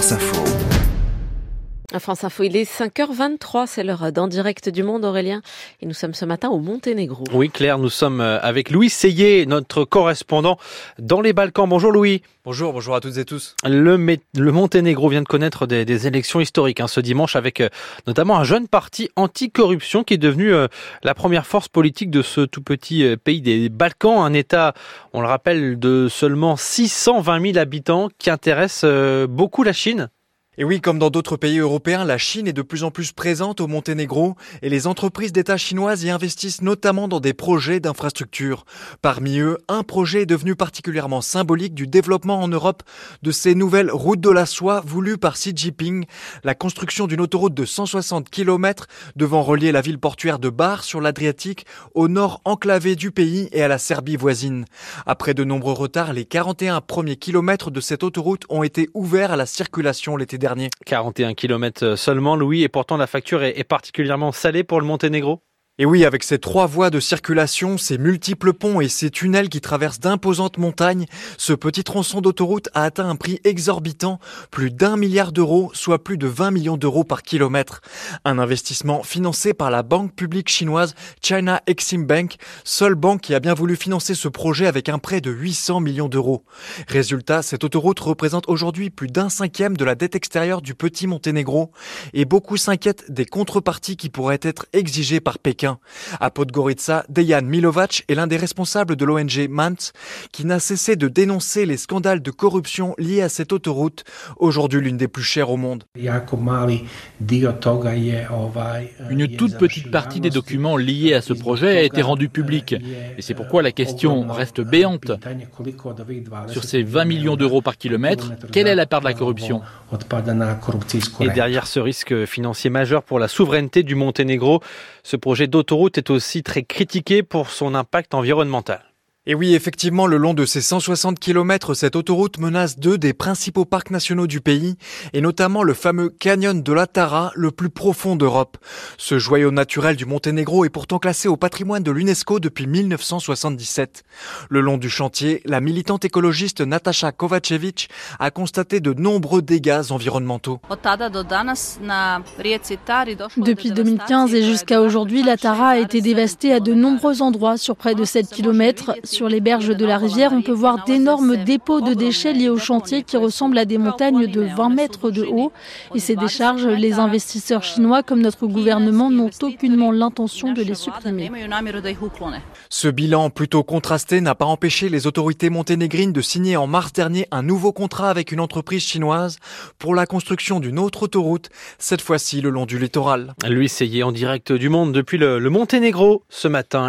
France Info. France Info, il est 5h23, c'est l'heure d'en direct du monde, Aurélien. Et nous sommes ce matin au Monténégro. Oui, Claire, nous sommes euh, avec Louis Seyé, notre correspondant dans les Balkans. Bonjour Louis. Bonjour, bonjour à toutes et tous. Le, le Monténégro vient de connaître des, des élections historiques hein, ce dimanche avec euh, notamment un jeune parti anti-corruption qui est devenu euh, la première force politique de ce tout petit pays des Balkans, un État, on le rappelle, de seulement 620 000 habitants qui intéresse beaucoup la Chine. Et oui, comme dans d'autres pays européens, la Chine est de plus en plus présente au Monténégro et les entreprises d'État chinoises y investissent notamment dans des projets d'infrastructures. Parmi eux, un projet est devenu particulièrement symbolique du développement en Europe de ces nouvelles routes de la soie voulues par Xi Jinping, la construction d'une autoroute de 160 km devant relier la ville portuaire de Bar sur l'Adriatique au nord enclavé du pays et à la Serbie voisine. Après de nombreux retards, les 41 premiers kilomètres de cette autoroute ont été ouverts à la circulation l'été dernier. 41 km seulement, Louis, et pourtant la facture est particulièrement salée pour le Monténégro et oui, avec ces trois voies de circulation, ces multiples ponts et ces tunnels qui traversent d'imposantes montagnes, ce petit tronçon d'autoroute a atteint un prix exorbitant, plus d'un milliard d'euros, soit plus de 20 millions d'euros par kilomètre. Un investissement financé par la banque publique chinoise China Exim Bank, seule banque qui a bien voulu financer ce projet avec un prêt de 800 millions d'euros. Résultat, cette autoroute représente aujourd'hui plus d'un cinquième de la dette extérieure du petit Monténégro et beaucoup s'inquiètent des contreparties qui pourraient être exigées par Pékin. À Podgorica, Dejan Milovac est l'un des responsables de l'ONG MANT qui n'a cessé de dénoncer les scandales de corruption liés à cette autoroute, aujourd'hui l'une des plus chères au monde. Une toute petite partie des documents liés à ce projet a été rendue publique. et c'est pourquoi la question reste béante. Sur ces 20 millions d'euros par kilomètre, quelle est la part de la corruption? Et derrière ce risque financier majeur pour la souveraineté du Monténégro, ce projet d'autoroute est aussi très critiqué pour son impact environnemental. Et oui, effectivement, le long de ces 160 km, cette autoroute menace deux des principaux parcs nationaux du pays, et notamment le fameux canyon de la Tara, le plus profond d'Europe. Ce joyau naturel du Monténégro est pourtant classé au patrimoine de l'UNESCO depuis 1977. Le long du chantier, la militante écologiste Natasha Kovacevic a constaté de nombreux dégâts environnementaux. Depuis 2015 et jusqu'à aujourd'hui, la Tara a été dévastée à de nombreux endroits sur près de 7 km sur les berges de la rivière, on peut voir d'énormes dépôts de déchets liés au chantier qui ressemblent à des montagnes de 20 mètres de haut. Et ces décharges, les investisseurs chinois comme notre gouvernement n'ont aucunement l'intention de les supprimer. Ce bilan plutôt contrasté n'a pas empêché les autorités monténégrines de signer en mars dernier un nouveau contrat avec une entreprise chinoise pour la construction d'une autre autoroute, cette fois-ci le long du littoral. Lui, c'est en direct du monde depuis le, le Monténégro ce matin.